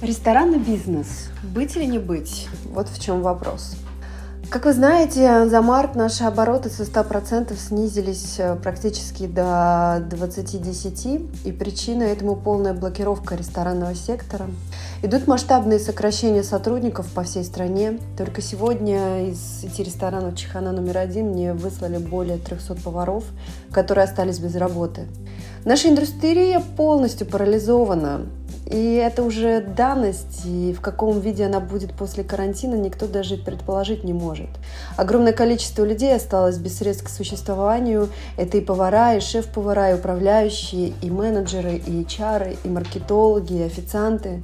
Ресторанный бизнес. Быть или не быть? Вот в чем вопрос. Как вы знаете, за март наши обороты со 100% снизились э, практически до 20-10, и причина этому полная блокировка ресторанного сектора. Идут масштабные сокращения сотрудников по всей стране. Только сегодня из сети ресторанов Чихана номер один мне выслали более 300 поваров, которые остались без работы. Наша индустрия полностью парализована. И это уже данность, и в каком виде она будет после карантина, никто даже предположить не может. Огромное количество людей осталось без средств к существованию. Это и повара, и шеф-повара, и управляющие, и менеджеры, и HR, и маркетологи, и официанты.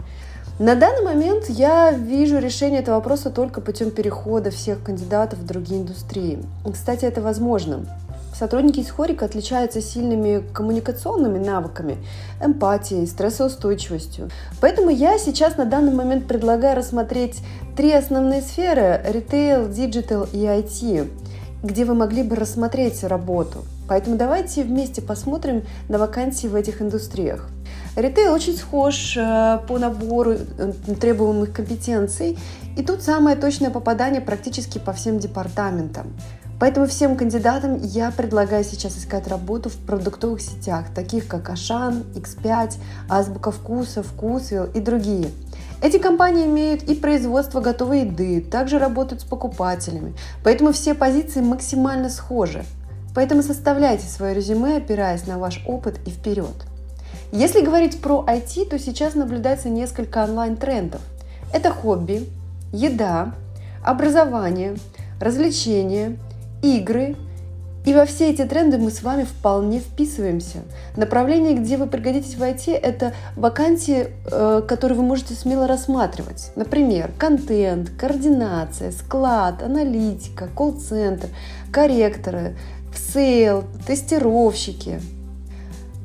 На данный момент я вижу решение этого вопроса только путем перехода всех кандидатов в другие индустрии. Кстати, это возможно. Сотрудники из HoReCa отличаются сильными коммуникационными навыками, эмпатией, стрессоустойчивостью. Поэтому я сейчас на данный момент предлагаю рассмотреть три основные сферы – ритейл, digital и IT, где вы могли бы рассмотреть работу. Поэтому давайте вместе посмотрим на вакансии в этих индустриях. Ритейл очень схож э, по набору э, требуемых компетенций, и тут самое точное попадание практически по всем департаментам. Поэтому всем кандидатам я предлагаю сейчас искать работу в продуктовых сетях, таких как Ашан, X5, Азбука вкуса, Вкусвилл и другие. Эти компании имеют и производство готовой еды, также работают с покупателями, поэтому все позиции максимально схожи. Поэтому составляйте свое резюме, опираясь на ваш опыт и вперед. Если говорить про IT, то сейчас наблюдается несколько онлайн-трендов. Это хобби, еда, образование, развлечения – игры. И во все эти тренды мы с вами вполне вписываемся. Направление, где вы пригодитесь в IT, это вакансии, э, которые вы можете смело рассматривать. Например, контент, координация, склад, аналитика, колл-центр, корректоры, sales, тестировщики.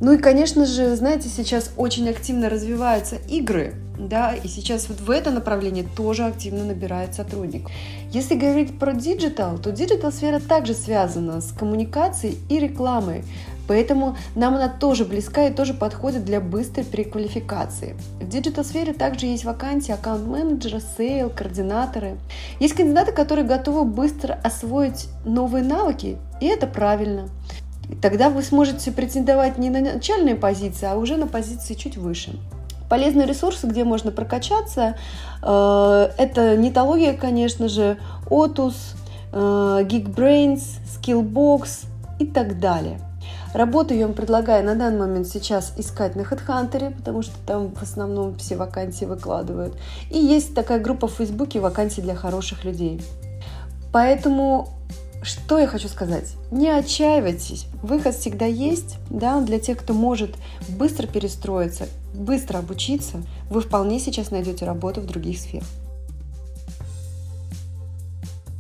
Ну и, конечно же, знаете, сейчас очень активно развиваются игры – да, и сейчас вот в это направление тоже активно набирает сотрудник. Если говорить про digital, то digital сфера также связана с коммуникацией и рекламой, поэтому нам она тоже близка и тоже подходит для быстрой переквалификации. В digital сфере также есть вакансии аккаунт-менеджера, sales, координаторы. Есть кандидаты, которые готовы быстро освоить новые навыки, и это правильно. Тогда вы сможете претендовать не на начальные позиции, а уже на позиции чуть выше. Полезные ресурсы, где можно прокачаться, э, это нетология, конечно же, Otus, э, Geekbrains, Skillbox и так далее. Работу я вам предлагаю на данный момент сейчас искать на HeadHunter, потому что там в основном все вакансии выкладывают. И есть такая группа в Фейсбуке «Вакансии для хороших людей». Поэтому что я хочу сказать? Не отчаивайтесь, выход всегда есть, да, для тех, кто может быстро перестроиться, быстро обучиться, вы вполне сейчас найдете работу в других сферах.